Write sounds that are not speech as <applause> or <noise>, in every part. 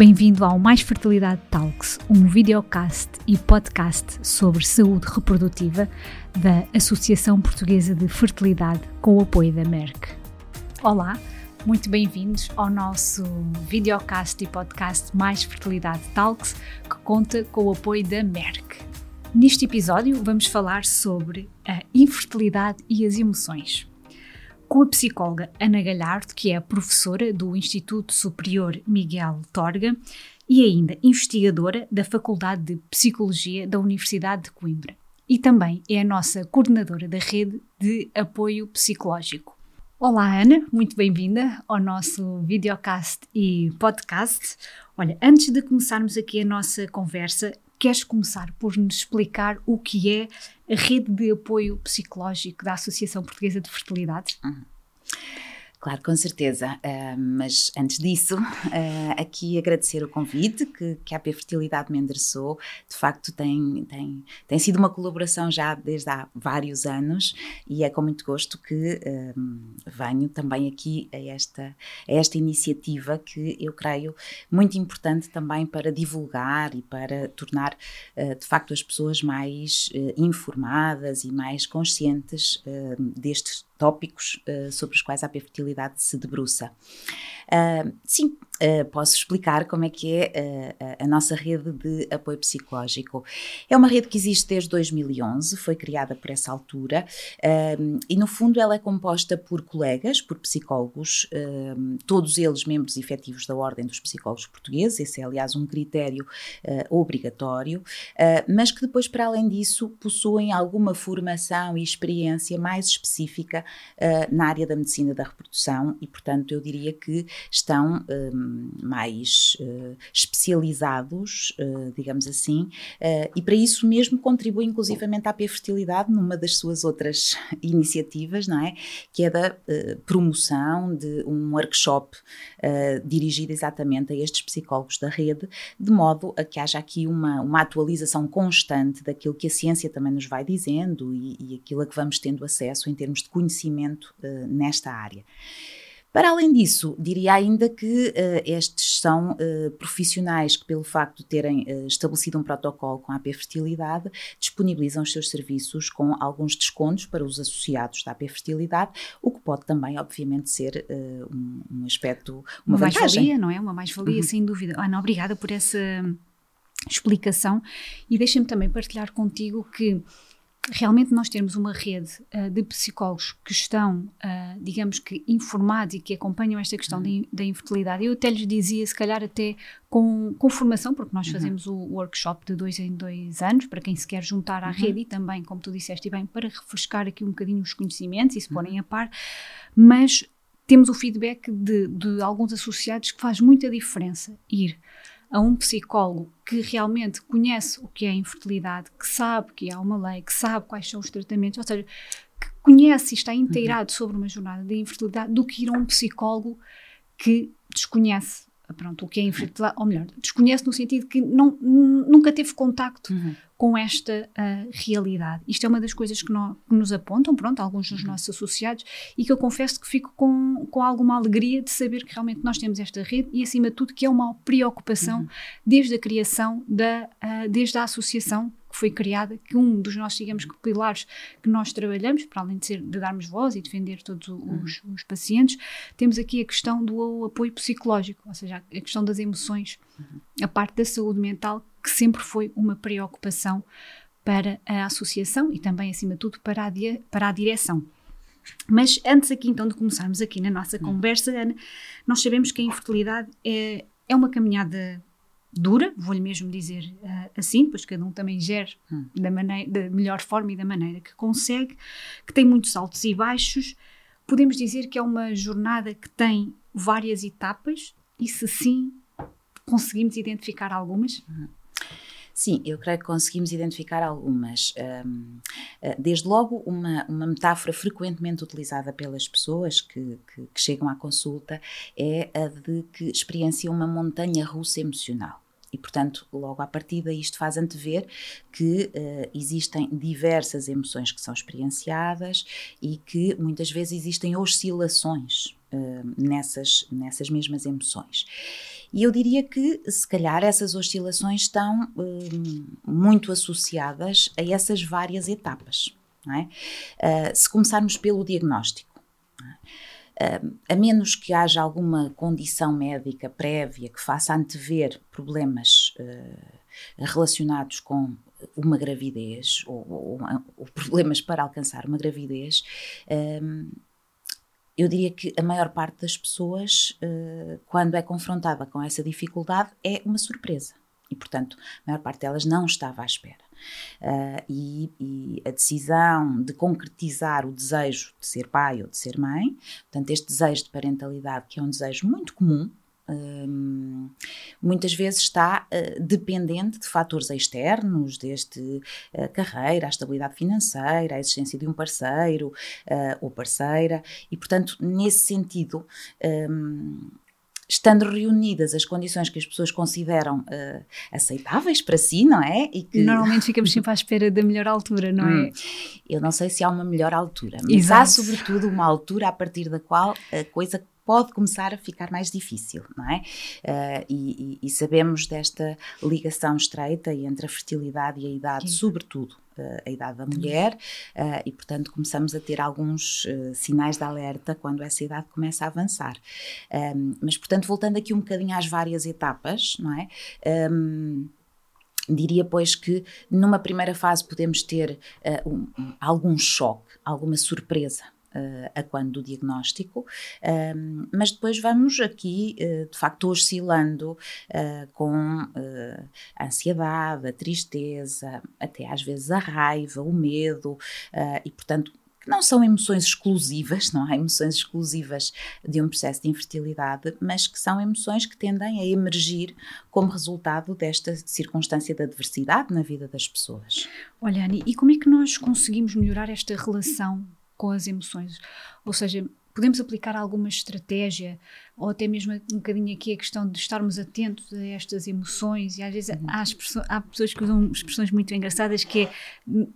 Bem-vindo ao Mais Fertilidade Talks, um videocast e podcast sobre saúde reprodutiva da Associação Portuguesa de Fertilidade com o apoio da Merck. Olá, muito bem-vindos ao nosso videocast e podcast Mais Fertilidade Talks, que conta com o apoio da Merck. Neste episódio vamos falar sobre a infertilidade e as emoções com a psicóloga Ana Galhardo, que é professora do Instituto Superior Miguel Torga e ainda investigadora da Faculdade de Psicologia da Universidade de Coimbra. E também é a nossa coordenadora da rede de apoio psicológico. Olá, Ana, muito bem-vinda ao nosso videocast e podcast. Olha, antes de começarmos aqui a nossa conversa, queres começar por nos explicar o que é a rede de apoio psicológico da Associação Portuguesa de Fertilidade? Uhum. Claro, com certeza. Uh, mas antes disso, uh, <laughs> aqui agradecer o convite que, que a AP Fertilidade me endereçou. De facto, tem, tem, tem sido uma colaboração já desde há vários anos e é com muito gosto que uh, venho também aqui a esta, a esta iniciativa que eu creio muito importante também para divulgar e para tornar, de facto, as pessoas mais informadas e mais conscientes destes tópicos uh, sobre os quais a fertilidade se debruça. Uh, sim, uh, posso explicar como é que é uh, a nossa rede de apoio psicológico. É uma rede que existe desde 2011, foi criada por essa altura e, no fundo, ela é composta por colegas, por psicólogos, todos eles membros efetivos da Ordem dos Psicólogos Portugueses, esse é, aliás, um critério obrigatório, mas que depois, para além disso, possuem alguma formação e experiência mais específica na área da medicina da reprodução e, portanto, eu diria que estão um, mais uh, especializados, uh, digamos assim, uh, e para isso mesmo contribui inclusivamente à P-Fertilidade numa das suas outras <laughs> iniciativas, não é? Que é da promoção de um workshop dirigido exatamente a estes psicólogos da rede, de modo a que haja aqui uma, uma atualização constante daquilo que a ciência também nos vai dizendo e, e aquilo a que vamos tendo acesso em termos de conhecimento nesta área. Para além disso, diria ainda que uh, estes são uh, profissionais que, pelo facto de terem uh, estabelecido um protocolo com a AP Fertilidade, disponibilizam os seus serviços com alguns descontos para os associados da AP Fertilidade, o que pode também, obviamente, ser um, um, aspecto, uma, uma mais-valia, não é? Uma mais-valia, uhum. sem dúvida. Ana, obrigada por essa explicação e deixa-me também partilhar contigo que realmente nós termos uma rede uh, de psicólogos que estão, uh, digamos que, informados e que acompanham esta questão uhum. da infertilidade. Eu até lhes dizia, se calhar até com, com formação, porque nós uhum. fazemos o workshop de dois em dois anos, para quem se quer juntar à uhum. rede e também, como tu disseste bem, para refrescar aqui um bocadinho os conhecimentos e se porem uhum. a par, mas temos o feedback de, de alguns associados que faz muita diferença ir a um psicólogo que realmente conhece o que é a infertilidade, que sabe que há uma lei, que sabe quais são os tratamentos, ou seja, que conhece e está inteirado uhum. sobre uma jornada de infertilidade, do que ir a um psicólogo que desconhece pronto, o que é infertilidade, ou melhor, desconhece no sentido que não, nunca teve contacto uhum. Com esta uh, realidade. Isto é uma das coisas que, nós, que, nos apontam, pronto, alguns dos uhum. nossos associados, e que eu confesso que fico com, com alguma alegria de saber que realmente nós temos esta rede e, acima de tudo, que é uma preocupação uhum. desde a criação, da, uh, desde a associação foi criada, que um dos nossos, digamos que, pilares que nós trabalhamos, para além de, ser, de darmos voz e defender todos os, uhum. os, pacientes, temos aqui a questão do apoio psicológico, ou seja, a questão das emoções, uhum. a parte da saúde mental, que sempre foi uma preocupação para a associação e também, acima de tudo, para a, para a direção. Mas antes aqui então de começarmos aqui na nossa uhum. conversa, Ana, nós sabemos que a infertilidade é, é uma caminhada dura, vou-lhe mesmo dizer uh, assim, depois cada um também gere hum. da, maneira, da melhor forma e da maneira que consegue, que tem muitos altos e baixos. Podemos dizer que é uma jornada que tem várias etapas e se sim, conseguimos identificar algumas? Hum. Sim, eu creio que conseguimos identificar algumas. Um, eh, desde logo, uma, uma metáfora frequentemente utilizada pelas pessoas que, que, que chegam à consulta é a de que experienciam uma montanha russa emocional. E, portanto, logo à partida, isto faz antever que uh, existem diversas emoções que são experienciadas e que muitas vezes existem oscilações uh, nessas, nessas mesmas emoções. E eu diria que, se calhar, essas oscilações estão hum, muito associadas a essas várias etapas. É? Uh, se começarmos pelo diagnóstico, uh, a menos que haja alguma condição médica prévia que faça antever problemas uh, relacionados com uma gravidez ou, ou, ou, problemas para alcançar uma gravidez, um, eu diria que a maior parte das pessoas, uh, quando é confrontada com essa dificuldade, é uma surpresa. E, portanto, a maior parte delas não estava à espera. Uh, e, e, a decisão de concretizar o desejo de ser pai ou de ser mãe, portanto, este desejo de parentalidade, que é um desejo muito comum, um, muitas vezes está uh, dependente de fatores externos, desde a carreira, a estabilidade financeira, a existência de um parceiro uh, ou parceira, e portanto, nesse sentido, um, estando reunidas as condições que as pessoas consideram uh, aceitáveis para si, não é? E que... Normalmente <laughs> ficamos sempre à espera da melhor altura, não é? Hum, eu não sei se há uma melhor altura, mas Exato. há sobretudo uma altura a partir da qual a coisa pode começar a ficar mais difícil, não é? Uh, e, e, sabemos desta ligação estreita entre a fertilidade e a idade, Sim. sobretudo uh, a idade da mulher, uh, e portanto começamos a ter alguns sinais de alerta quando essa idade começa a avançar. Um, mas portanto, voltando aqui um bocadinho às várias etapas, não é? Um, Diria, pois, que numa primeira fase podemos ter uh, um, algum choque, alguma surpresa uh, a quando do diagnóstico, um, mas depois vamos aqui, uh, de facto, oscilando uh, com a ansiedade, a tristeza, até às vezes a raiva, o medo, e portanto que não são emoções exclusivas, não há emoções exclusivas de um processo de infertilidade, mas que são emoções que tendem a emergir como resultado desta circunstância da adversidade na vida das pessoas. Olha, Ani, e como é que nós conseguimos melhorar esta relação com as emoções. Ou seja, podemos aplicar alguma estratégia ou até mesmo um bocadinho aqui a questão de estarmos atentos a estas emoções e às vezes uhum. há, há, pessoas que usam expressões muito engraçadas que é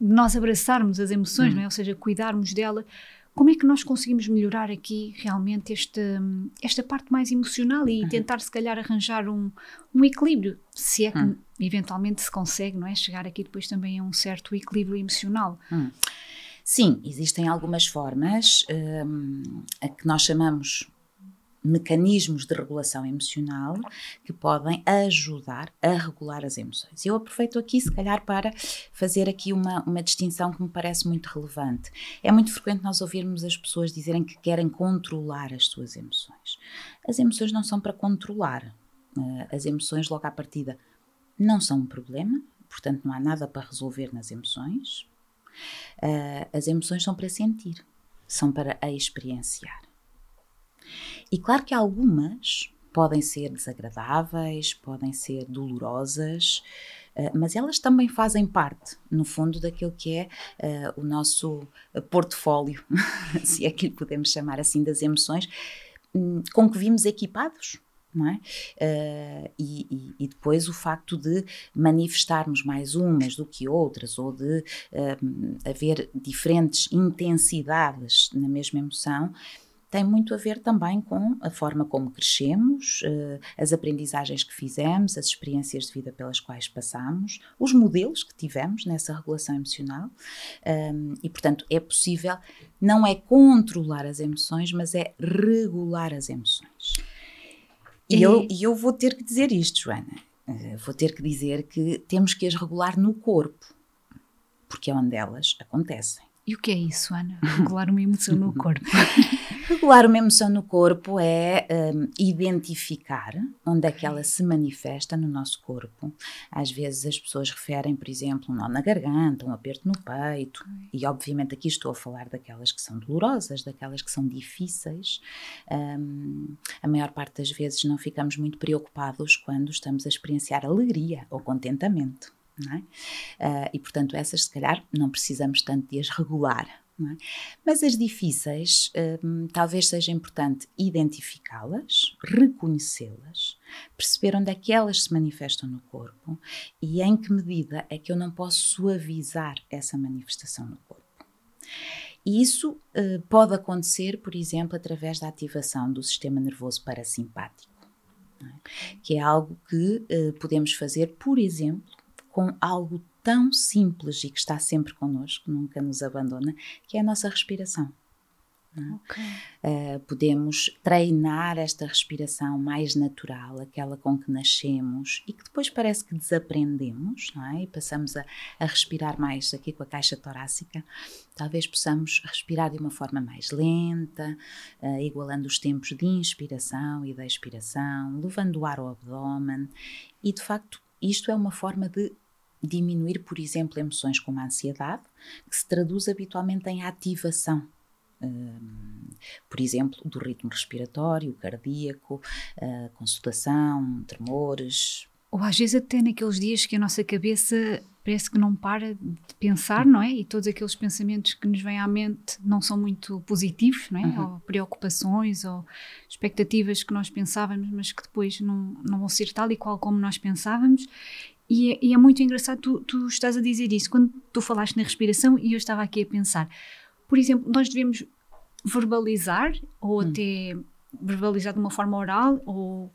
nós abraçarmos as emoções, uhum. não é? ou seja, cuidarmos dela. Como é que nós conseguimos melhorar aqui realmente esta, esta parte mais emocional e uhum. tentar se calhar arranjar um, um equilíbrio, se é que uhum. eventualmente se consegue, não é? Chegar aqui depois também a um certo equilíbrio emocional. Sim, existem algumas formas um, a que nós chamamos mecanismos de regulação emocional que podem ajudar a regular as emoções. Eu aproveito aqui, se calhar, para fazer aqui uma, uma distinção que me parece muito relevante. É muito frequente nós ouvirmos as pessoas dizerem que querem controlar as suas emoções. As emoções não são para controlar. Uh, as emoções, logo à partida, não são um problema, portanto, não há nada para resolver nas emoções. Uh, as emoções são para sentir, são para experienciar. E claro que algumas podem ser desagradáveis, podem ser dolorosas, uh, mas elas também fazem parte, no fundo, daquilo que é uh, o nosso portfólio, <laughs> se é que lhe podemos chamar assim, das emoções, um, com que vimos equipados não é? Uh, e, e, e, depois o facto de manifestarmos mais umas do que outras, ou de uh, haver diferentes intensidades na mesma emoção, tem muito a ver também com a forma como crescemos, uh, as aprendizagens que fizemos, as experiências de vida pelas quais passamos, os modelos que tivemos nessa regulação emocional. Um, e, portanto, é possível, não é controlar as emoções, mas é regular as emoções. E, eu, e eu vou ter que dizer isto, Joana. Uh, vou ter que dizer que temos que as regular no corpo, porque é onde elas acontecem. E o que é isso, Ana? Regular uma emoção no corpo? <laughs> Regular uma emoção no corpo é um, identificar onde é que ela se manifesta no nosso corpo. Às vezes as pessoas referem, por exemplo, um nó na garganta, um aperto no peito, e obviamente aqui estou a falar daquelas que são dolorosas, daquelas que são difíceis. Um, a maior parte das vezes não ficamos muito preocupados quando estamos a experienciar alegria ou contentamento. É? Uh, e portanto, essas se calhar não precisamos tanto de as regular. É? Mas as difíceis, um, talvez seja importante identificá-las, reconhecê-las, perceber onde é que elas se manifestam no corpo e em que medida é que eu não posso suavizar essa manifestação no corpo. E isso uh, pode acontecer, por exemplo, através da ativação do sistema nervoso parasimpático. é? que é algo que uh, podemos fazer, por exemplo, com algo tão simples e que está sempre connosco, nunca nos abandona, que é a nossa respiração. É? Okay. Uh, podemos treinar esta respiração mais natural, aquela com que nascemos e que depois parece que desaprendemos, é? E passamos a, a respirar mais aqui com a caixa torácica. Talvez possamos respirar de uma forma mais lenta, uh, igualando os tempos de inspiração e de expiração, levando o ar ao abdômen. E de facto, isto é uma forma de diminuir, por exemplo, emoções como a ansiedade, que se traduz habitualmente em ativação por exemplo, do ritmo respiratório, cardíaco, uh, consultação, tremores. Ou às vezes até naqueles dias que a nossa cabeça parece que não para de pensar, não é? E todos aqueles pensamentos que nos vêm à mente não são muito positivos, não é? Uhum. Ou preocupações ou expectativas que nós pensávamos, mas que depois não, não vão ser tal e qual como nós pensávamos. E é, e é muito engraçado, tu, tu estás a dizer isso, quando tu falaste na respiração e eu estava aqui a pensar, por exemplo, nós devemos verbalizar ou hum. até verbalizar de uma forma oral ou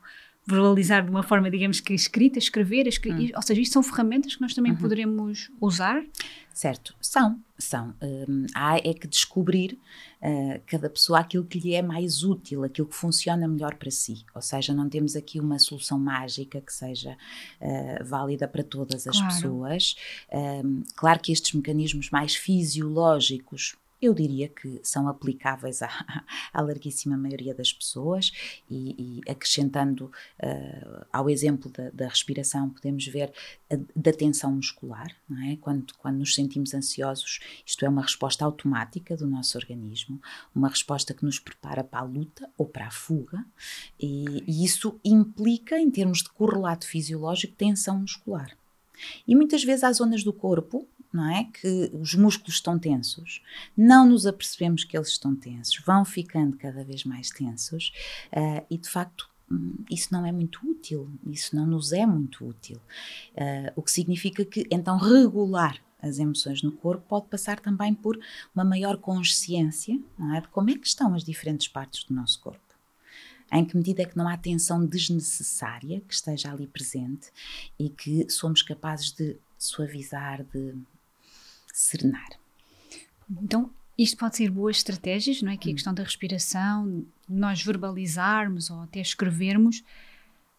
verbalizar de uma forma, digamos que escrita, escrever, escrever hum. ou seja, isto são ferramentas que nós também uhum. poderemos usar? Certo, são, são. Um, há é que descobrir uh, cada pessoa aquilo que lhe é mais útil, aquilo que funciona melhor para si. Ou seja, não temos aqui uma solução mágica que seja uh, válida para todas as claro. pessoas. Um, claro que estes mecanismos mais fisiológicos eu diria que são aplicáveis à, <laughs> à larguíssima maioria das pessoas e, e acrescentando uh, ao exemplo da, da, respiração, podemos ver a, da tensão muscular, é? Quando, quando nos sentimos ansiosos, isto é uma resposta automática do nosso organismo, uma resposta que nos prepara para a luta ou para a fuga e, e isso implica, em termos de correlato fisiológico, tensão muscular. E muitas vezes há zonas do corpo não é? Que os músculos estão tensos, não nos apercebemos que eles estão tensos, vão ficando cada vez mais tensos uh, e de facto hum, isso não é muito útil, isso não nos é muito útil. Uh, o que significa que então regular as emoções no corpo pode passar também por uma maior consciência é? de como é que estão as diferentes partes do nosso corpo. Em que medida é que não há tensão desnecessária que esteja ali presente e que somos capazes de suavizar, de serenar. Então, isto pode ser boas estratégias, não é? Que a hum. questão da respiração, nós verbalizarmos ou até escrevermos,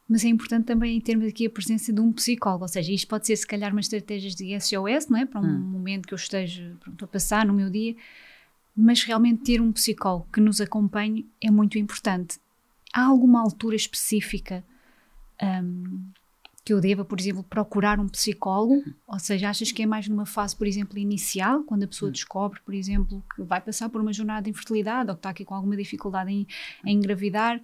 mas é importante também termos aqui a presença de um psicólogo, ou seja, isto pode ser se calhar uma estratégia de SOS, não é? Para um hum. momento que eu esteja pronto, a passar no meu dia, mas realmente ter um psicólogo que nos acompanhe é muito importante. Há alguma altura específica um, que eu deva, por exemplo, procurar um psicólogo? Ou seja, achas que é mais numa fase, por exemplo, inicial, quando a pessoa uhum. descobre, por exemplo, que vai passar por uma jornada de infertilidade ou que está aqui com alguma dificuldade em, em engravidar?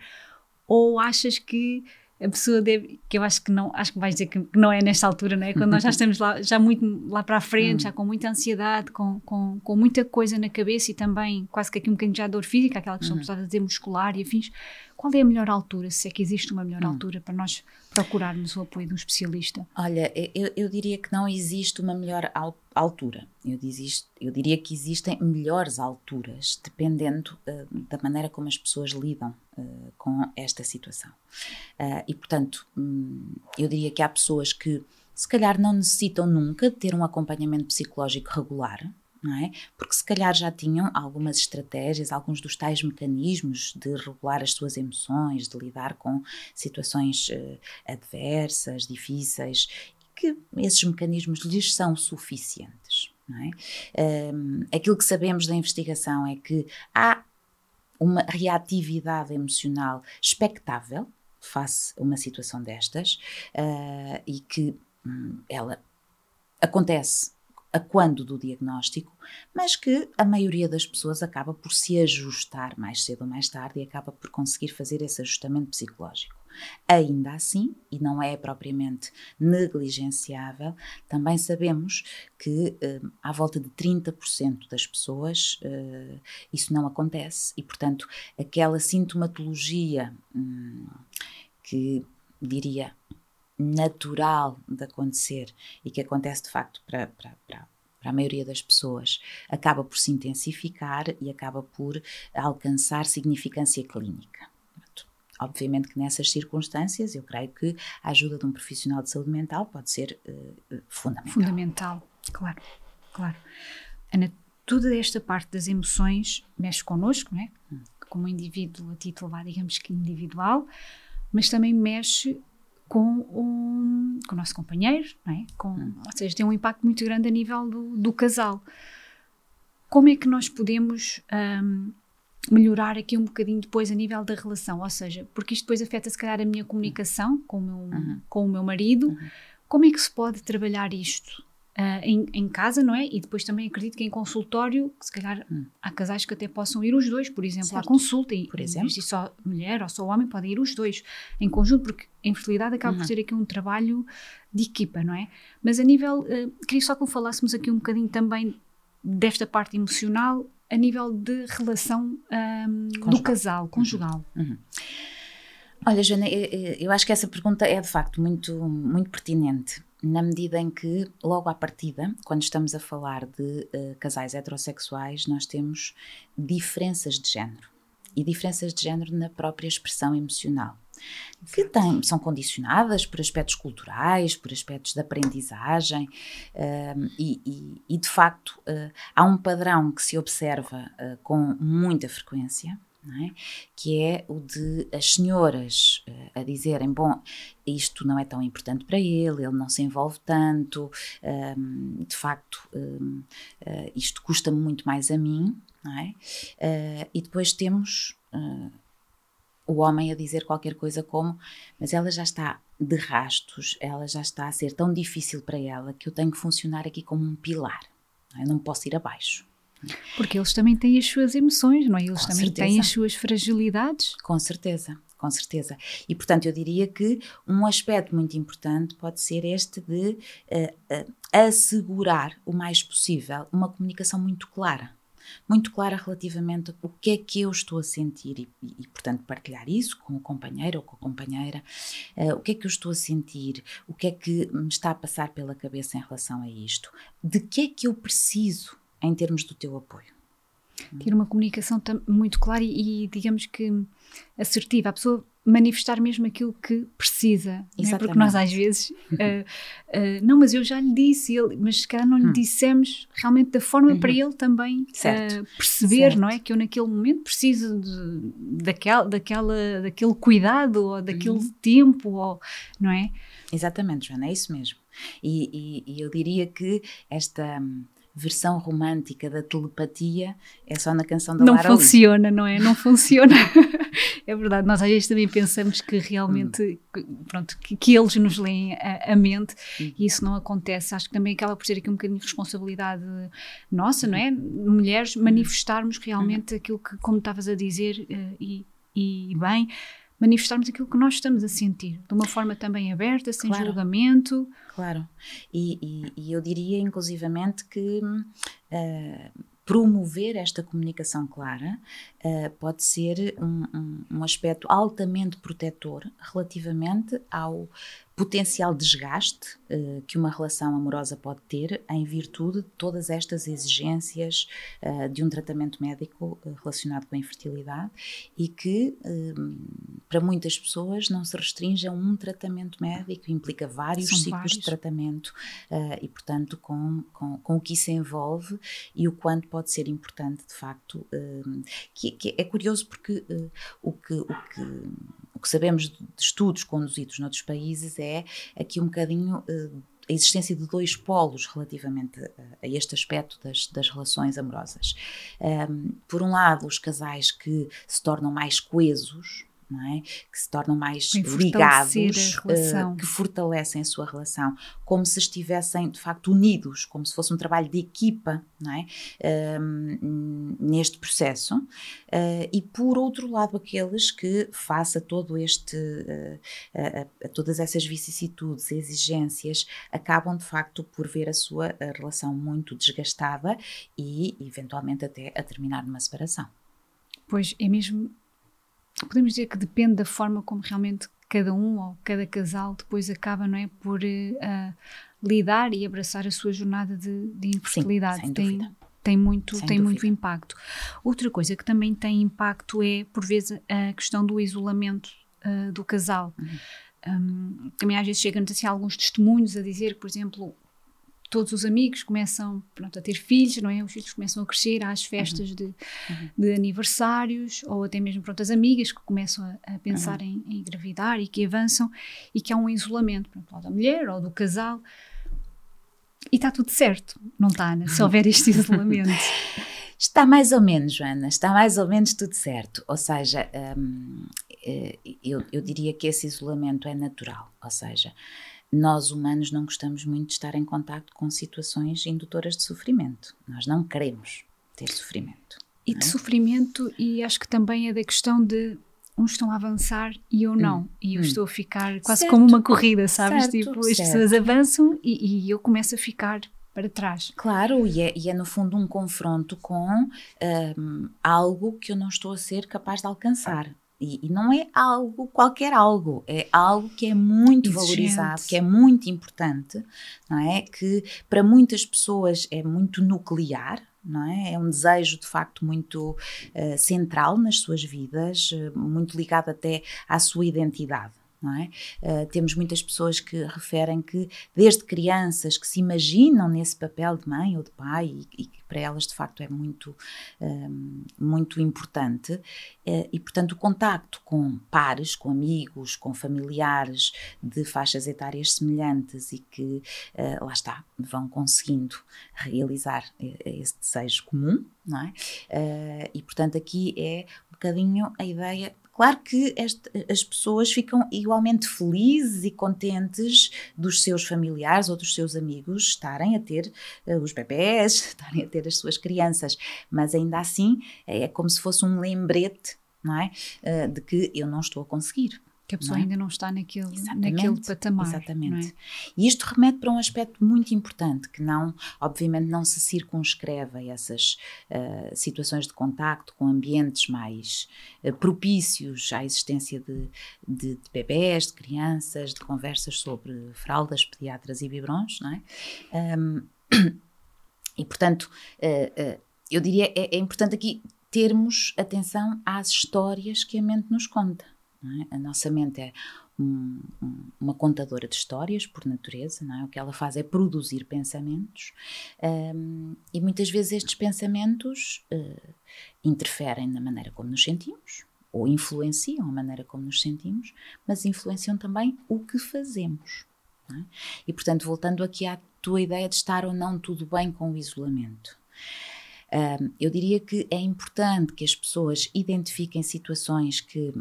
Ou achas que a pessoa deve, que eu acho que não, acho que vais dizer que não é nesta altura, não é? Quando nós já <laughs> estamos lá, já muito lá para a frente, já hum. com muita ansiedade, com, com, com muita coisa na cabeça e também quase que aqui um bocadinho de dor física, aquela questão, uhum. a dizer, muscular e afins. Qual é a melhor altura, se é que existe uma melhor hum. altura para nós procurarmos o apoio de um especialista? Olha, eu, eu diria que não existe uma melhor altura. Eu, desisto, eu diria que existem melhores alturas, dependendo uh, da maneira como as pessoas lidam uh, com esta situação. Uh, e, portanto, um, eu diria que há pessoas que se calhar não necessitam nunca de ter um acompanhamento psicológico regular, é? Porque se calhar já tinham algumas estratégias, alguns dos tais mecanismos de regular as suas emoções, de lidar com situações uh, adversas, difíceis, que esses mecanismos lhes são suficientes. É? Um, aquilo que sabemos da investigação é que há uma reatividade emocional expectável face a uma situação destas uh, e que hum, ela acontece a quando do diagnóstico, mas que a maioria das pessoas acaba por se ajustar mais cedo ou mais tarde e acaba por conseguir fazer esse ajustamento psicológico. Ainda assim, e não é propriamente negligenciável, também sabemos que uh, à volta de 30% das pessoas uh, isso não acontece e, portanto, aquela sintomatologia hum, que diria natural de acontecer e que acontece de facto para, para, para, para a maioria das pessoas, acaba por se intensificar e acaba por alcançar significância clínica. Obviamente que nessas circunstâncias, eu creio que a ajuda de um profissional de saúde mental pode ser uh, fundamental. Fundamental, claro, claro. Ana, toda esta parte das emoções mexe connosco, não é? Hum. Como indivíduo a título, digamos que individual, mas também mexe com, um, com o nosso companheiro, não é? Com, hum. Ou seja, tem um impacto muito grande a nível do, do casal. Como é que nós podemos um, melhorar aqui um bocadinho depois a nível da relação? Ou seja, porque isto depois afeta se calhar a minha comunicação com o meu, uhum. com o meu marido. Uhum. Como é que se pode trabalhar isto? Uh, em, em, casa, não é? E depois também acredito que em consultório, que se calhar hum. há casais que até possam ir os dois, por exemplo, certo. à consulta, e, por exemplo, e só mulher ou só homem podem ir os dois em conjunto, porque a infertilidade acaba uhum. por ser aqui um trabalho de equipa, não é? Mas a nível, uh, queria só que falássemos aqui um bocadinho também desta parte emocional, a nível de relação um, do casal, uhum. conjugal. Uhum. Olha, Joana, eu, eu acho que essa pergunta é de facto muito, muito pertinente na medida em que, logo à partida, quando estamos a falar de uh, casais heterossexuais, nós temos diferenças de género e diferenças de género na própria expressão emocional. Que tem, são condicionadas por aspectos culturais, por aspectos de aprendizagem, uh, e, e, e, de facto uh, há um padrão que se observa uh, com muita frequência, é? que é o de as senhoras uh, a dizerem: bom, isto não é tão importante para ele, ele não se envolve tanto, um, ehm, de facto, um, ehm, uh, eh, isto custa-me muito mais a mim, é? uh, e depois temos o homem a dizer qualquer coisa como: mas ela já está de rastos, ela já está a ser tão difícil para ela que eu tenho que funcionar aqui como um pilar, não é? não posso ir abaixo. Porque eles também têm as suas emoções, não é? Eles Com também certeza. têm as suas fragilidades. Com certeza, com certeza. E portanto eu diria que um aspecto muito importante pode ser este de uh, uh, assegurar o mais possível uma comunicação muito clara. Muito clara relativamente o que é que eu estou a sentir e, e, e portanto, partilhar isso com o companheiro ou com a companheira. Uh, o que é que eu estou a sentir? O que é que me está a passar pela cabeça em relação a isto? De que é que eu preciso em termos do teu apoio. Ter uma comunicação muito clara e, e, digamos que assertiva, a pessoa manifestar mesmo aquilo que precisa, é? porque nós às vezes, uh, <laughs> uh, não, mas eu já lhe disse, ele, mas se calhar não lhe hum. dissemos realmente da forma uhum. para ele também uh, perceber, certo. não é? Que eu naquele momento preciso de, daquela, daquela, daquele cuidado ou daquele uhum. tempo, ou, não é? Exatamente, Joana, é isso mesmo. E, e, e eu diria que esta versão romântica da telepatia é só na canção da não Lara Não funciona, não é? Não <laughs> funciona. é verdade, nós às vezes também pensamos que realmente, hum. pronto, que, que, eles nos leem a, a mente e isso não acontece. Acho que também acaba por ser aqui um bocadinho de responsabilidade nossa, não é? Mulheres, hum. manifestarmos realmente aquilo que, como estavas a dizer, uh, e, e bem, manifestarmos aquilo que nós estamos a sentir, de uma forma também aberta, sem claro. julgamento. Claro, e, e, e, eu diria inclusivamente que uh, promover esta comunicação clara uh, pode ser um, um, um, aspecto altamente protetor relativamente ao potencial desgaste uh, que uma relação amorosa pode ter em virtude de todas estas exigências uh, de um tratamento médico uh, relacionado com a infertilidade e que para muitas pessoas não se restringe a um tratamento médico, implica vários São ciclos vários. de tratamento e, portanto, com, com, com, o que isso envolve e o quanto pode ser importante, de facto, que, que, é curioso porque o que, o que que sabemos de estudos conduzidos noutros países é aqui um bocadinho uh, a existência de dois polos relativamente a, a este aspecto das, das relações amorosas. Um, por um lado, os casais que se tornam mais coesos, é? que se tornam mais ligados, uh, que fortalecem a sua relação, como se estivessem de facto unidos, como se fosse um trabalho de equipa é? uh, neste processo. Uh, e por outro lado, aqueles que, face a todo este, a, a, todas essas vicissitudes, exigências, acabam de facto por ver a sua a relação muito desgastada e eventualmente até a terminar numa separação. Pois é mesmo podemos dizer que depende da forma como realmente cada um ou cada casal depois acaba, não é, por uh, lidar e abraçar a sua jornada de, de infertilidade. Sim, sem tem, dúvida. tem muito, tem muito impacto. Outra coisa que também tem impacto é, por vezes, a questão do isolamento uh, do casal. Uhum. Um, também às vezes chegam-nos assim, alguns testemunhos a dizer que, por exemplo, todos os amigos começam pronto, a ter filhos, não é? Os filhos começam a crescer às festas uhum. De, uhum. de, aniversários, ou até mesmo pronto, as amigas que começam a, a pensar uhum. em, em, engravidar e que avançam, e que há um isolamento, pronto, ou da mulher ou do casal. E está tudo certo, não está, né? se houver este <laughs> isolamento. Está mais ou menos, Joana, está mais ou menos tudo certo. Ou seja, hum, eh, eu, eu diria que esse isolamento é natural. Ou seja, nós humanos não gostamos muito de estar em contato com situações indutoras de sofrimento. Nós não queremos ter sofrimento. E de é? sofrimento, e acho que também é da questão de uns estão a avançar e eu não. Hum, e eu hum. estou a ficar quase certo. como uma corrida, sabes? Certo, tipo, as certo. pessoas avançam e, e, eu começo a ficar para trás. Claro, e é, e é no fundo um confronto com um, algo que eu não estou a ser capaz de alcançar. E, e, não é algo, qualquer algo, é algo que é muito valorizado, que é muito importante, não é? Que para muitas pessoas é muito nuclear, não é? É um desejo de facto muito uh, central nas suas vidas, uh, muito ligado até à sua identidade. É? Uh, temos muitas pessoas que referem que, desde crianças, que se imaginam nesse papel de mãe ou de pai e, que para elas de facto é muito, um, muito importante, uh, e portanto o contacto com pares, com amigos, com familiares de faixas etárias semelhantes e que, uh, lá está, vão conseguindo realizar esse desejo comum, não é? e portanto aqui é um bocadinho a ideia Claro que este, as pessoas ficam igualmente felizes e contentes dos seus familiares ou dos seus amigos estarem a ter uh, os bebés, <laughs> estarem a ter as suas crianças, mas ainda assim é como se fosse um lembrete não é? Uh, de que eu não estou a conseguir que a pessoa é? ainda não está naquele, naquele patamar. Exatamente. É? E isto remete para um aspecto muito importante, que não, obviamente, não se circunscreve a essas uh, situações de contacto com ambientes mais uh, propícios à existência de, de, de, bebés, de crianças, de conversas sobre fraldas, pediatras e biberons, não é? Um, e, portanto, uh, eu diria, é, é importante aqui termos atenção às histórias que a mente nos conta. É? A nossa mente é um, um, uma contadora de histórias por natureza, é? o que ela faz é produzir pensamentos um, e muitas vezes estes pensamentos uh, interferem na maneira como nos sentimos ou influenciam a maneira como nos sentimos, mas influenciam também o que fazemos. É? E portanto, voltando aqui à tua ideia de estar ou não tudo bem com o isolamento. eu diria que é importante que as pessoas identifiquem situações que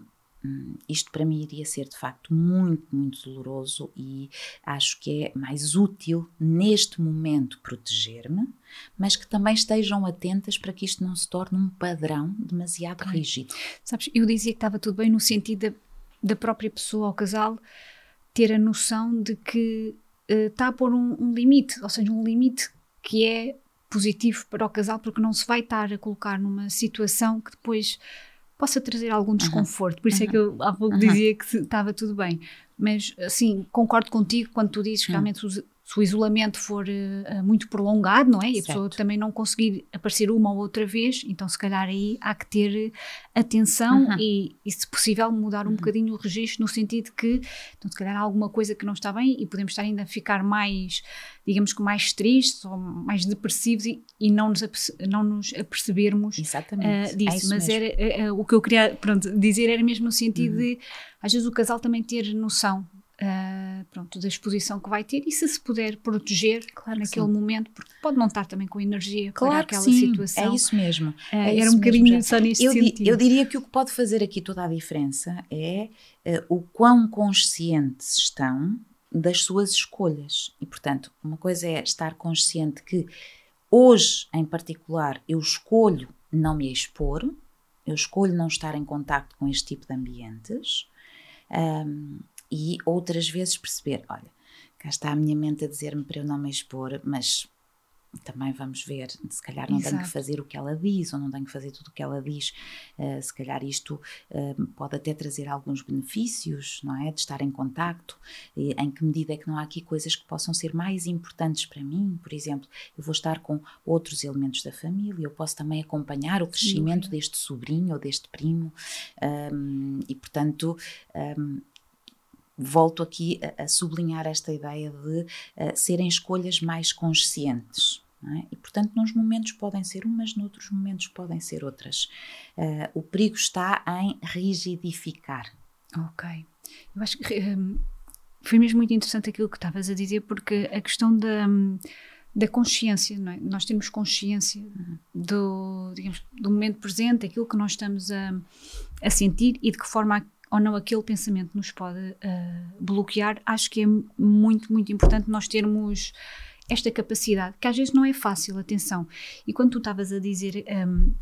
Hum, isto para mim iria ser de facto muito, muito doloroso e acho que é mais útil neste momento proteger-me, mas que também estejam atentas para que isto não se torne um padrão demasiado rígido. Sabes, eu dizia que estava tudo bem no sentido da, da própria pessoa, ao casal, ter a noção de que uh, está a pôr um, um limite, ou seja, um limite que é positivo para o casal, porque não se vai estar a colocar numa situação que depois possa trazer algum desconforto. Por isso é que eu há pouco dizia que estava tudo bem. Mas, assim, concordo contigo quando tu dizes que realmente se o isolamento for uh, muito prolongado, não é? E a certo. pessoa também não conseguir aparecer uma ou outra vez, então se calhar aí há que ter atenção uhum. e, e, se possível, mudar um uhum. bocadinho o registro no sentido que, então se calhar há alguma coisa que não está bem e podemos estar ainda a ficar mais, digamos que mais tristes ou mais depressivos e, e não, nos não nos apercebermos uh, disso. É Mas era, uh, o que eu queria pronto, dizer era mesmo no sentido uhum. de, às vezes, o casal também ter noção pronto, da exposição que vai ter e se se puder proteger claro naquele sim. momento, porque pode não estar também com energia claro para aquela sim, situação. É isso mesmo. Uh, é era um bocadinho só nesse eu sentido. Eu diria que o que pode fazer aqui toda a diferença é uh, o quão conscientes estão das suas escolhas. E, portanto, uma coisa é estar consciente que hoje, em particular, eu escolho não me expor, eu escolho não estar em contacto com este tipo de ambientes. Um, e outras vezes perceber: olha, cá está a minha mente a dizer-me para eu não me expor, mas também vamos ver, se calhar não Exato. tenho que fazer o que ela diz, ou não tenho que fazer tudo o que ela diz, uh, se calhar isto uh, pode até trazer alguns benefícios, não é? De estar em contacto, e em que medida é que não há aqui coisas que possam ser mais importantes para mim, por exemplo, eu vou estar com outros elementos da família, eu posso também acompanhar o crescimento Sim. deste sobrinho ou deste primo, um, e portanto... Um, volto aqui a, a, sublinhar esta ideia de uh, serem escolhas mais conscientes. É? E, portanto, nos momentos podem ser umas, noutros momentos podem ser outras. Uh, o perigo está em rigidificar. Ok. Eu acho que um, foi mesmo muito interessante aquilo que estavas a dizer, porque a questão da, da consciência, não é? Nós temos consciência uhum. do, digamos, do momento presente, aquilo que nós estamos a, a sentir e de que forma ou não aquele pensamento nos pode uh, bloquear. Acho que é muito, muito importante nós termos esta capacidade, que às vezes não é fácil, atenção. E quando tu estavas a dizer um,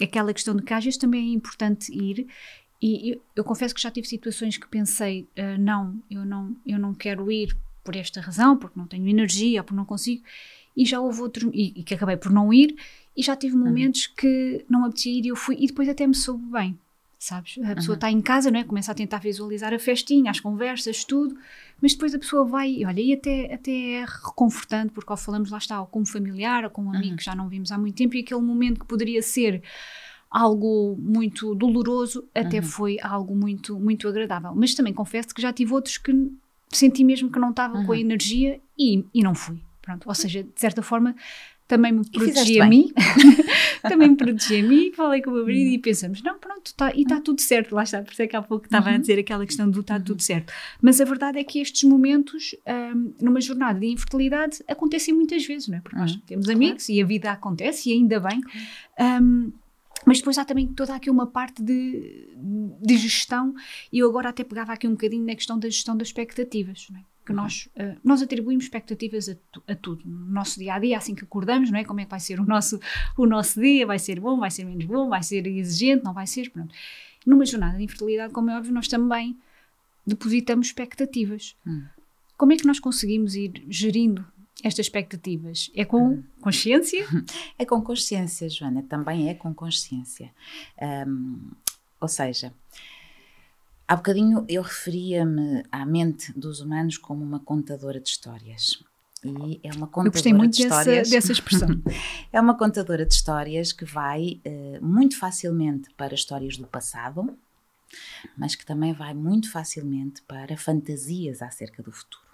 aquela questão de que às vezes também é importante ir, e eu, eu confesso que já tive situações que pensei, uh, não, eu não, eu não quero ir por esta razão, porque não tenho energia, ou porque não consigo, e já houve outros, e, e que acabei por não ir, e já tive uhum. momentos uhum. que não apetecia ir e eu fui, e depois até me soube bem sabes? A pessoa está uhum. em casa, não é? Começa a tentar visualizar a festinha, as conversas, tudo, mas depois a pessoa vai, e olha, e até, até é reconfortante, porque ao falamos, lá está, ou com um familiar, ou com um amigo uhum. que já não vimos há muito tempo, e aquele momento que poderia ser algo muito doloroso, até uhum. foi algo muito, muito agradável. Mas também confesso que já tive outros que senti mesmo que não estava com a energia e, e não fui. Pronto, ou seja, de certa forma, também me protegi <laughs> <laughs> a mim, também me protegi a mim, falei com o meu marido e pensamos, não, pronto, tá, e está tudo certo, lá está, por isso é que há pouco estava uhum. a dizer aquela questão do está tudo uhum. certo. Mas a verdade é que estes momentos, um, numa jornada de infertilidade, acontecem muitas vezes, não é? Porque nós uhum. temos amigos claro. e a vida acontece, e ainda bem. Um, mas depois há também toda aqui uma parte de, de gestão, e eu agora até pegava aqui um bocadinho na questão da gestão das expectativas, não é? Que nós, uh, nós atribuímos expectativas a, a, tudo, no nosso dia a dia, assim que acordamos, não é? Como é que vai ser o nosso, o nosso dia? Vai ser bom, vai ser menos bom, vai ser exigente, não vai ser? Pronto. Numa jornada de infertilidade, como é óbvio, nós também depositamos expectativas. Hum. Como é que nós conseguimos ir gerindo estas expectativas? É com hum. consciência? <laughs> É com consciência, Joana, também é com consciência. Um, ou seja, Há bocadinho eu referia-me à mente dos humanos como uma contadora de histórias. E é uma contadora eu gostei muito de histórias. Dessa, dessa expressão. <laughs> é uma contadora de histórias que vai uh, muito facilmente para histórias do passado, mas que também vai muito facilmente para fantasias acerca do futuro.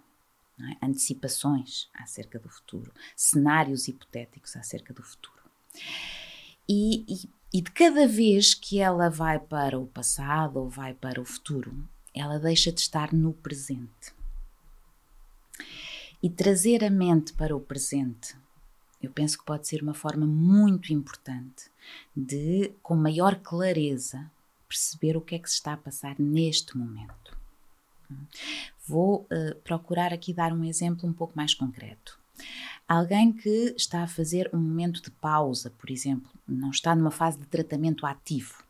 É? Antecipações acerca do futuro, cenários hipotéticos acerca do futuro. E, e e de cada vez que ela vai para o passado ou vai para o futuro, ela deixa de estar no presente. E trazer a mente para o presente, eu penso que pode ser uma forma muito importante de, com maior clareza, perceber o que é que se está a passar neste momento. Vou uh, procurar aqui dar um exemplo um pouco mais concreto. Alguém que está a fazer um momento de pausa, por exemplo, não está numa fase de tratamento ativo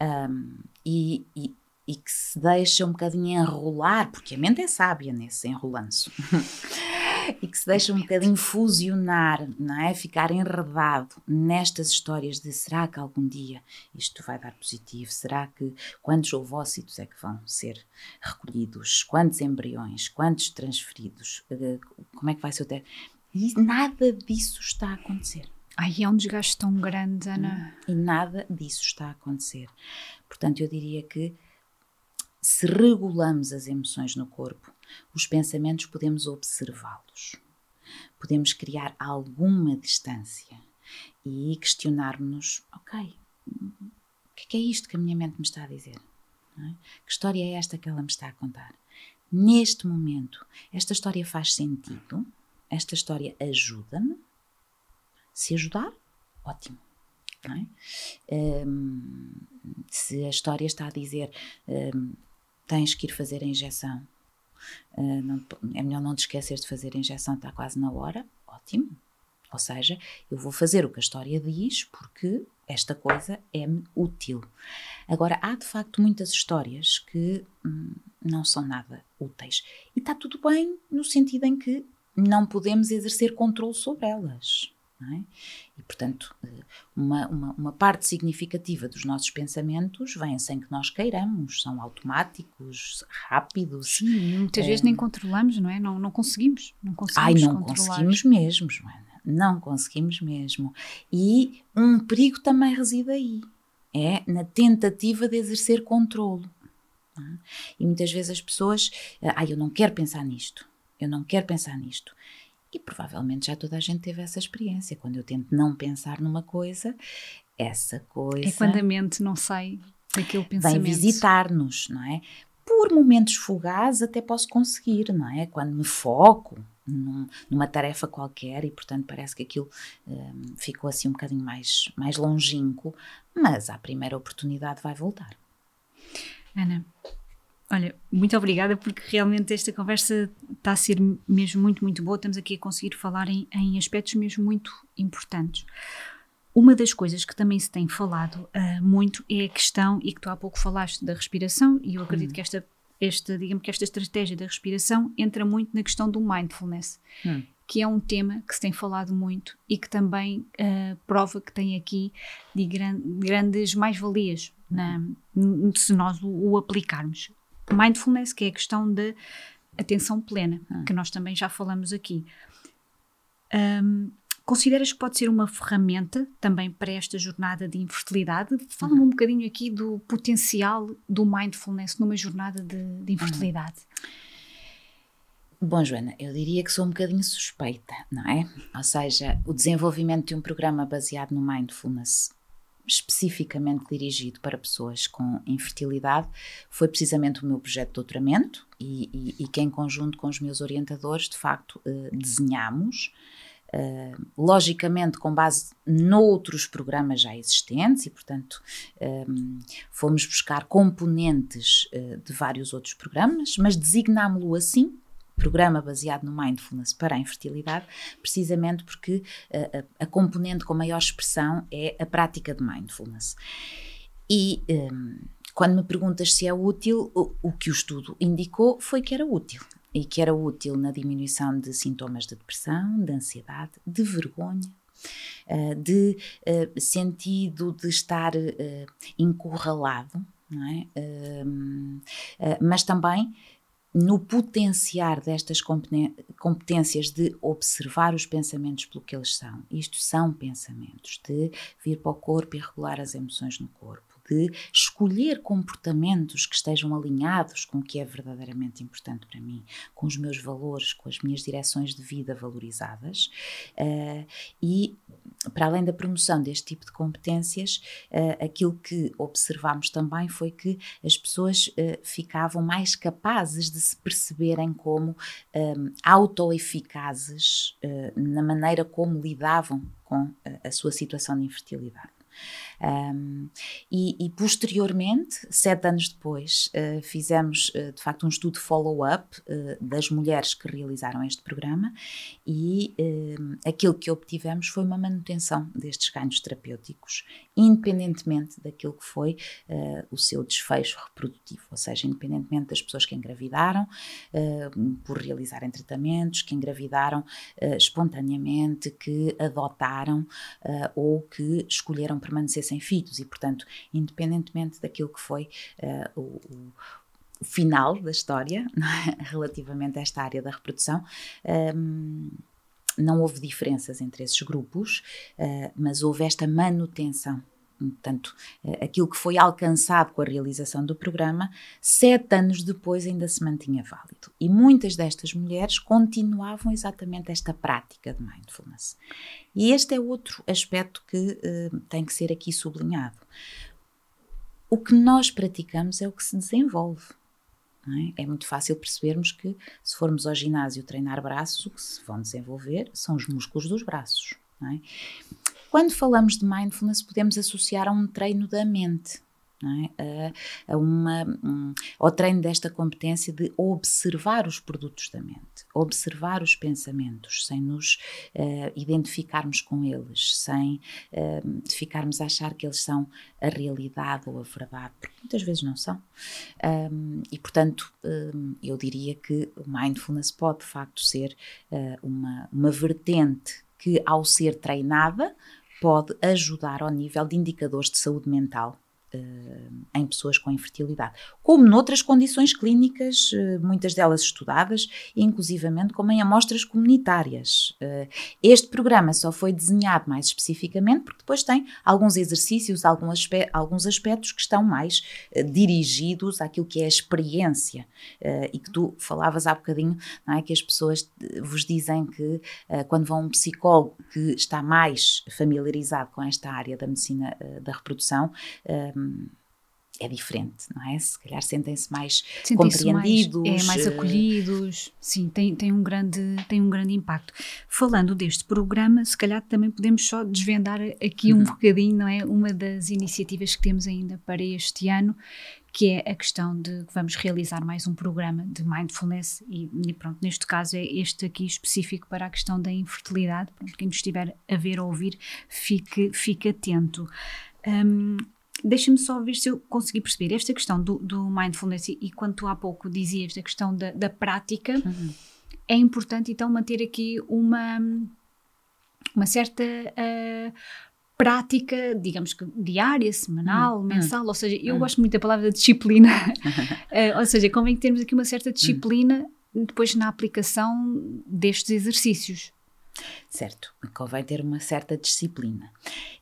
um, e, e, e, que se deixa um bocadinho enrolar, porque a mente é sábia nesse enrolanço. <laughs> e que se deixa um bocadinho fusionar, não é? Ficar enredado nestas histórias de será que algum dia isto vai dar positivo? Será que quantos ovócitos é que vão ser recolhidos? Quantos embriões? Quantos transferidos? Eh, como é que vai ser o teste? E nada disso está a acontecer. Ai, é um desgaste tão grande, Ana. E nada disso está a acontecer. Portanto, eu diria que se regulamos as emoções no corpo, os pensamentos podemos observá-los. Podemos criar alguma distância e questionar-nos: ok, o que é, isto que a minha mente me está a dizer? É? Que história é esta que ela me está a contar? Neste momento, esta história faz sentido? Esta história ajuda-me? Se ajudar, ótimo. É? Um, se a história está a dizer um, tens que ir fazer a injeção Uh, não, é melhor não te esquecer de fazer a injeção, está quase na hora. Ótimo. Ou seja, eu vou fazer o que a história diz porque esta coisa é-me útil. Agora, há de facto muitas histórias que hum, não são nada úteis. E está tudo bem no sentido em que não podemos exercer controle sobre elas. É? E, portanto, eh, uma, uma, uma, parte significativa dos nossos pensamentos vem sem que nós queiramos, são automáticos, rápidos. Sim, muitas é... vezes nem controlamos, não é? Não, não conseguimos. Não conseguimos Ai, não conseguimos mesmo, Joana. Não conseguimos mesmo. E um perigo também reside aí. É na tentativa de exercer controlo. É? E muitas vezes as pessoas, ah, eu não quero pensar nisto, eu não quero pensar nisto. E provavelmente já toda a gente teve essa experiência. Quando eu tento não pensar numa coisa, essa coisa. É quando a mente não sai daquele pensamento. Vem visitar-nos, não é? Por momentos fugazes até posso conseguir, não é? Quando me foco num, numa tarefa qualquer e, portanto, parece que aquilo um, ficou assim um bocadinho mais, mais longínquo, mas à primeira oportunidade vai voltar. Ana, Olha, muito obrigada porque realmente esta conversa está a ser mesmo muito, muito boa. Estamos aqui a conseguir falar em, em aspectos mesmo muito importantes. Uma das coisas que também se tem falado uh, muito é a questão, e que tu há pouco falaste da respiração, e eu acredito hum. que esta, esta, digamos que esta estratégia da respiração entra muito na questão do mindfulness, hum. que é um tema que se tem falado muito e que também uh, prova que tem aqui de gran, grandes mais-valias se nós o, o aplicarmos mindfulness, que é a questão da atenção plena, ah. que nós também já falamos aqui. Um, consideras que pode ser uma ferramenta também para esta jornada de infertilidade? Fala-me um bocadinho aqui do potencial do mindfulness numa jornada de, de infertilidade. Bom, Joana, eu diria que sou um bocadinho suspeita, não é? Ou seja, o desenvolvimento de um programa baseado no mindfulness especificamente dirigido para pessoas com infertilidade foi precisamente o meu projeto de doutoramento e, e, e que em conjunto com os meus orientadores de facto eh, desenhamos Uh, logicamente com base noutros programas já existentes e, portanto, um, fomos buscar componentes uh, de vários outros programas, mas designámo-lo assim programa baseado no mindfulness para a infertilidade, precisamente porque a, a, a componente com maior expressão é a prática de mindfulness. E um, quando me perguntas se é útil, o, o que o estudo indicou foi que era útil e que era útil na diminuição de sintomas de depressão, de ansiedade, de vergonha, uh, de uh, sentido de estar encurralado, é? Hum, mas também no potenciar destas competências de observar os pensamentos pelo que eles são. Isto são pensamentos, de vir para o corpo e regular as emoções no corpo de escolher comportamentos que estejam alinhados com o que é verdadeiramente importante para mim, com os meus valores, com as minhas direções de vida valorizadas. Uh, e, para além da promoção deste tipo de competências, uh, aquilo que observamos também foi que as pessoas uh, ficavam mais capazes de se perceberem como um, autoeficazes na maneira como lidavam com a sua situação de infertilidade. Um, e, e, posteriormente, sete anos depois, uh, fizemos uh, de facto um estudo follow-up uh, das mulheres que realizaram este programa e aquilo que obtivemos foi uma manutenção destes ganhos terapêuticos, independentemente daquilo que foi o seu desfecho reprodutivo, ou seja, independentemente das pessoas que engravidaram por realizarem tratamentos, que engravidaram espontaneamente, que adotaram ou que escolheram permanecer sem filhos e, portanto, independentemente daquilo que foi uh, o, o final da história <laughs> é? relativamente a esta área da reprodução. Um, ehm, não houve diferenças entre esses grupos, uh, mas houve esta manutenção Portanto, eh, aquilo que foi alcançado com a realização do programa, sete anos depois ainda se mantinha válido. E muitas destas mulheres continuavam exatamente esta prática de mindfulness. E este é outro aspecto que uh, tem que ser aqui sublinhado. O que nós praticamos é o que se desenvolve. É? é? muito fácil percebermos que, se formos ao ginásio treinar braços, o que se vão desenvolver são os músculos dos braços. É? Quando falamos de mindfulness, podemos associar a um treino da mente. é? a, a uma, um, ao treino desta competência de observar os produtos da mente, observar os pensamentos, sem nos uh, identificarmos com eles, sem uh, ficarmos a achar que eles são a realidade ou a verdade, porque muitas vezes não são. Um, e, portanto, um, eu diria que o mindfulness pode, de facto, ser uh, uma, uma vertente que, ao ser treinada, pode ajudar ao nível de indicadores de saúde mental eh, em pessoas com infertilidade, como noutras condições clínicas, eh, muitas delas estudadas, inclusivamente como em amostras comunitárias. Eh, este programa só foi desenhado mais especificamente porque depois tem alguns exercícios, alguns aspectos que estão mais dirigidos àquilo que é a experiência e que tu falavas há bocadinho, não é? que as pessoas vos dizem que quando vão a um psicólogo que está mais familiarizado com esta área da medicina da reprodução, é diferente, não é? Se calhar sentem-se mais compreendidos. Mais, é, mais eh, acolhidos. Sim, tem, tem, um grande, tem um grande impacto. Falando deste programa, se calhar também podemos só desvendar aqui um uhum. bocadinho, não é? Uma das iniciativas que temos ainda para este ano, que é a questão de que vamos realizar mais um programa de mindfulness e, e pronto, neste caso é este aqui específico para a questão da infertilidade. Pronto, quem nos estiver a ver ou ouvir, fique, fique atento. Um, Deixa-me só ver se eu consegui perceber esta questão do, do mindfulness e, e quando tu há pouco dizias da questão da, da prática, uhum. é importante então manter aqui uma, uma certa uh, prática, digamos que diária, semanal, uhum. mensal, ou seja, eu uhum. gosto muito da palavra disciplina, uh, <laughs> ou seja, convém termos aqui uma certa disciplina depois na aplicação destes exercícios. Certo, convém ter uma certa disciplina.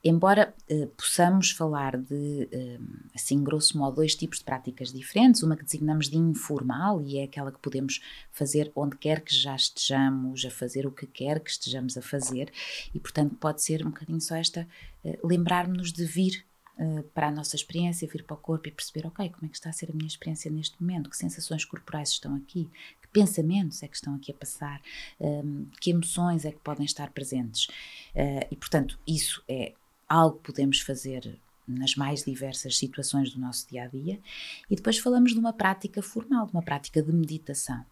Embora eh, possamos falar de, eh, assim, grosso modo, dois tipos de práticas diferentes, uma que designamos de informal e é aquela que podemos fazer onde quer que já estejamos, a fazer o que quer que estejamos a fazer, e portanto pode ser um bocadinho só esta, eh, lembrar-nos de vir Uh, para a nossa experiência, vir para o corpo e perceber, ok, como é que está a ser a minha experiência neste momento, que sensações corporais estão aqui, pensamentos é que estão aqui a passar, um, que emoções é que podem estar presentes. Uh, e, portanto, isso é algo que podemos fazer nas mais diversas situações do nosso dia a dia. E depois falamos de uma prática formal, de uma prática de meditação.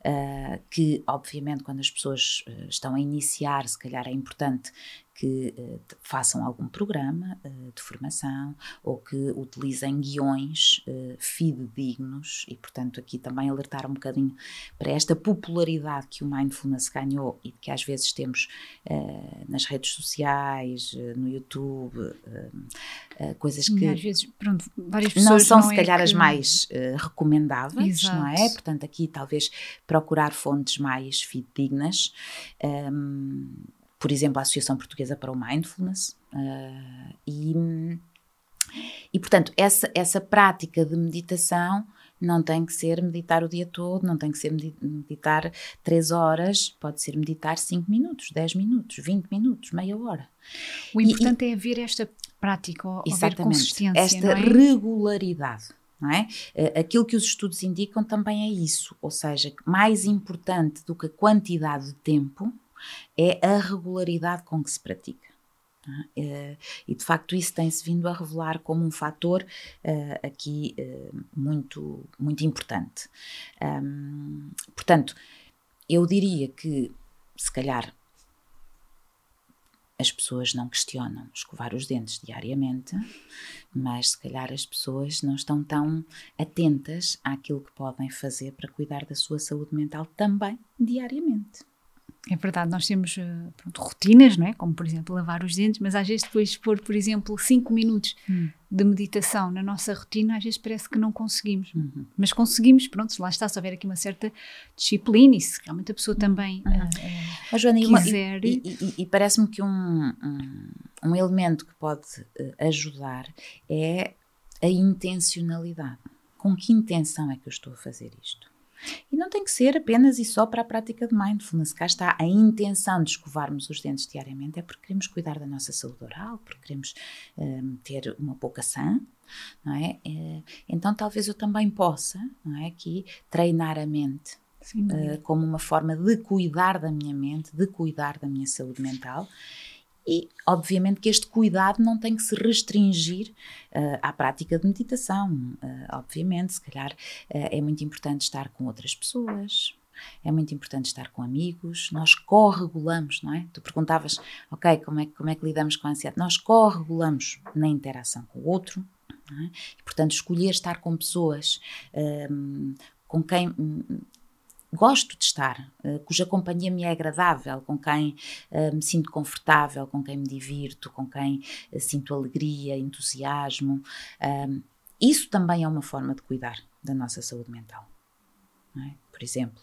Uh, que, obviamente, quando as pessoas uh, estão a iniciar, se calhar é importante que uh, façam algum programa uh, de formação ou que utilizem guiões uh, fidedignos e, portanto, aqui também alertar um bocadinho para esta popularidade que o mindfulness ganhou e que às vezes temos nas redes sociais, no YouTube, coisas que às vezes, pronto, várias pessoas não são não se é calhar que... as mais recomendáveis, Exato. não é? Portanto, aqui talvez procurar fontes mais fidedignas. Um, por exemplo, a Associação Portuguesa para o Mindfulness. Uh, e, e, portanto, essa, essa prática de meditação não tem que ser meditar o dia todo, não tem que ser meditar 3 horas, pode ser meditar 5 minutos, 10 minutos, 20 minutos, meia hora. O importante e, é haver esta prática, ou haver consistência, esta é? regularidade. Não é? Eh, aquilo que os estudos indicam também é isso, ou seja, mais importante do que a quantidade de tempo é a regularidade com que se pratica. É? E de facto isso tem-se vindo a revelar como um fator uh, aqui uh, muito, muito importante. Portanto, eu diria que se calhar as pessoas não questionam escovar os dentes diariamente, mas se calhar as pessoas não estão tão atentas àquilo que podem fazer para cuidar da sua saúde mental também diariamente. É verdade, nós temos eh, pronto, rotinas, não é? Como, por exemplo, lavar os dentes, mas às vezes depois de pôr, por exemplo, 5 minutos hum. de meditação na nossa rotina, às vezes parece que não conseguimos. Uhum. Mas conseguimos, pronto, lá está, se houver aqui uma certa disciplina e se realmente a pessoa também uhum. uh, uh, Joana, quiser... E, e, e parece-me que um, um, um, elemento que pode uh, ajudar é a intencionalidade. Com que intenção é que eu estou a fazer isto? E não tem que ser apenas e só para a prática de mindfulness. Cá está a intenção de escovarmos os dentes diariamente, é porque queremos cuidar da nossa saúde oral, porque queremos um, ter uma boca sã, não é? é? Então talvez eu também possa, não é, aqui treinar a mente uh, como uma forma de cuidar da minha mente, de cuidar da minha saúde mental E, obviamente, que este cuidado não tem que se restringir uh, à prática de meditação. Uh, obviamente, se calhar é muito importante estar com outras pessoas, é muito importante estar com amigos, nós corregulamos, não é? Tu perguntavas, ok, como é, como é que lidamos com a ansiedade? Nós corregulamos na interação com o outro, é? e, portanto, escolher estar com pessoas um, com quem um, gosto de estar, uh, cuja companhia me é agradável, com quem uh, me sinto confortável, com quem me divirto, com quem uh, sinto alegria, entusiasmo. Isso também é uma forma de cuidar da nossa saúde mental. É? Por exemplo,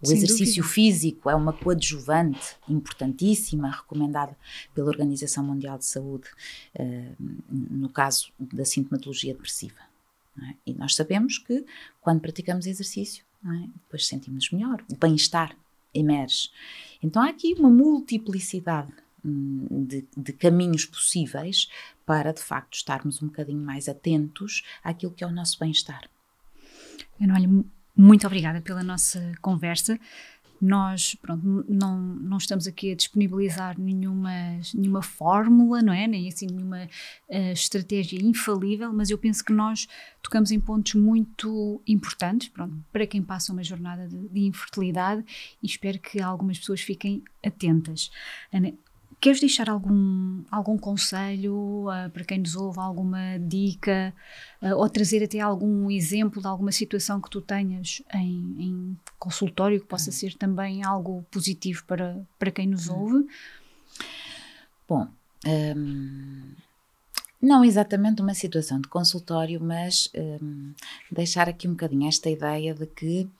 o Sem exercício dúvida. físico é uma coadjuvante importantíssima, recomendada pela Organização Mundial de Saúde, no caso da sintomatologia depressiva. É? E nós sabemos que quando praticamos exercício, é? depois sentimos melhor, o bem-estar emerge. Então há aqui uma multiplicidade hum, de, de, caminhos possíveis para de facto estarmos um bocadinho mais atentos àquilo que é o nosso bem-estar. olho muito obrigada pela nossa conversa. Nós, pronto, não, não estamos aqui a disponibilizar nenhuma, nenhuma fórmula, não é? Nem assim nenhuma uh, estratégia infalível, mas eu penso que nós tocamos em pontos muito importantes, pronto, para quem passa uma jornada de, de infertilidade e espero que algumas pessoas fiquem atentas. Queres deixar algum, algum conselho uh, para quem nos ouve, alguma dica, uh, ou trazer até algum exemplo de alguma situação que tu tenhas em, em consultório que possa hum. ser também algo positivo para, para quem nos hum. ouve? Bom, um, não exatamente uma situação de consultório, mas um, deixar aqui um bocadinho esta ideia de que,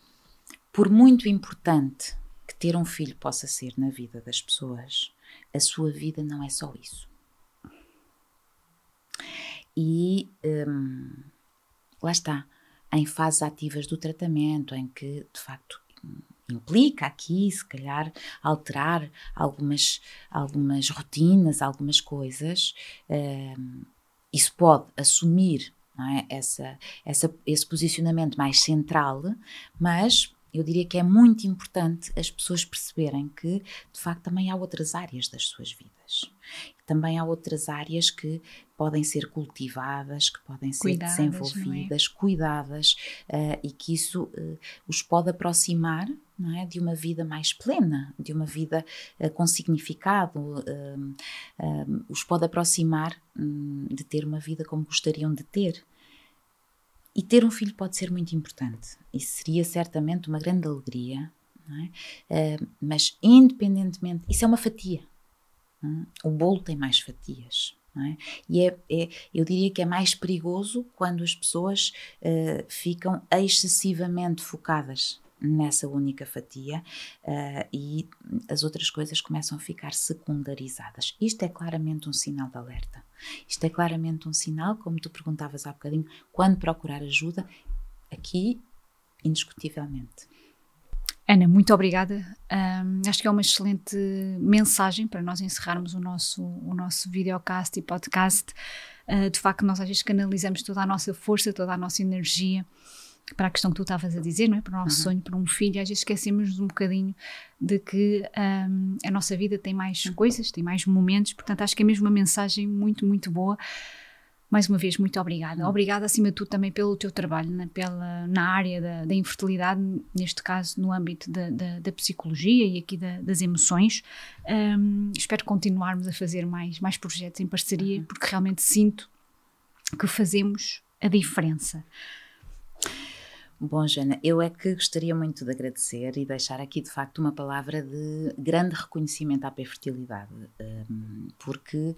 por muito importante que ter um filho possa ser na vida das pessoas, a sua vida não é só isso. E hum, lá está, em fases ativas do tratamento, em que de facto implica aqui, se calhar, alterar algumas, algumas rotinas, algumas coisas, hum, isso pode assumir é? essa, essa, esse posicionamento mais central, mas eu diria que é muito importante as pessoas perceberem que, de facto, também há outras áreas das suas vidas. Também há outras áreas que podem ser cultivadas, que podem ser cuidadas, é? desenvolvidas, é? cuidadas, uh, e que isso uh, os pode aproximar é? de uma vida mais plena, de uma vida uh, com significado, os pode aproximar um, de ter uma vida como gostariam de ter. E ter um filho pode ser muito importante. Isso seria certamente uma grande alegria, é? uh, mas independentemente, isso é uma fatia. É? O bolo tem mais fatias. É? E é, é, eu diria que é mais perigoso quando as pessoas uh, ficam excessivamente focadas nessa única fatia uh, e as outras coisas começam a ficar secundarizadas. Isto é claramente um sinal de alerta. Isto é claramente um sinal, como tu perguntavas há bocadinho, quando procurar ajuda, aqui, indiscutivelmente. Ana, muito obrigada. Um, acho que é uma excelente mensagem para nós encerrarmos o nosso, o nosso videocast e podcast. Uh, de facto, nós às vezes canalizamos toda a nossa força, toda a nossa energia para a questão que tu estavas a dizer, não é? Para o nosso uhum. sonho, para um filho, às vezes esquecemos um bocadinho de que um, a nossa vida tem mais coisas, tem mais momentos, portanto acho que é mesmo uma mensagem muito, muito boa. Mais uma vez, muito obrigada. Uhum. Obrigada, acima de tudo, também pelo teu trabalho na, pela, na área da, da infertilidade, neste caso no âmbito da, da, da psicologia e aqui das emoções. Um, espero continuarmos a fazer mais, mais projetos em parceria, uhum. porque realmente sinto que fazemos a diferença. Bom, Jana, eu é que gostaria muito de agradecer e deixar aqui de facto uma palavra de grande reconhecimento à fertilidade, hum, porque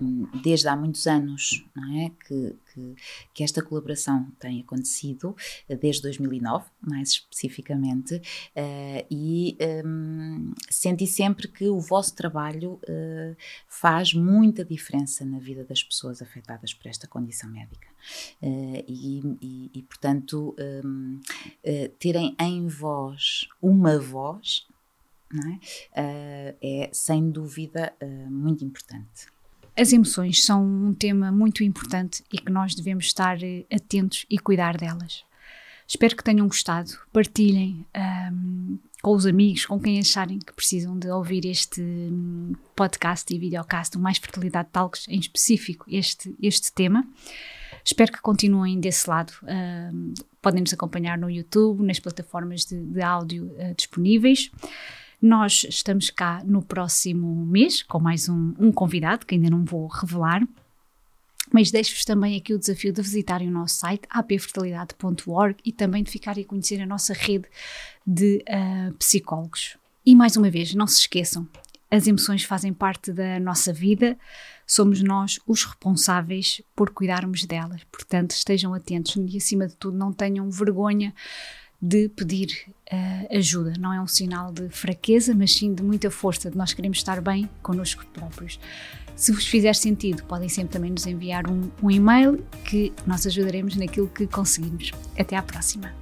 hum, desde há muitos anos é, que, que, que esta colaboração tem acontecido, desde 2009, mais especificamente, eh, e hum, senti sempre que o vosso trabalho eh, faz muita diferença na vida das pessoas afetadas por esta condição médica. Eh, e, e, e, portanto, uh, terem em vós uma voz é? Uh, é sem dúvida uh, muito importante. As emoções são um tema muito importante e que nós devemos estar atentos e cuidar delas. Espero que tenham gostado. Partilhem um, com os amigos, com quem acharem que precisam de ouvir este hum, podcast e videocast, o Mais Fertilidade Talks, em específico este, este tema. Espero que continuem desse lado. Uh, podem nos acompanhar no YouTube, nas plataformas de, de áudio uh, disponíveis. Nós estamos cá no próximo mês com mais um, um convidado que ainda não vou revelar. Mas deixo-vos também aqui o desafio de visitarem o nosso site apfertilidade.org e também de ficarem a conhecer a nossa rede de uh, psicólogos. E mais uma vez, não se esqueçam, as emoções fazem parte da nossa vida, somos nós os responsáveis por cuidarmos delas. Portanto, estejam atentos e, acima de tudo, não tenham vergonha de pedir uh, ajuda. Não é um sinal de fraqueza, mas sim de muita força, de nós queremos estar bem connosco próprios. Se vos fizer sentido, podem sempre também nos enviar um, um e-mail que nós ajudaremos naquilo que conseguimos. Até à próxima!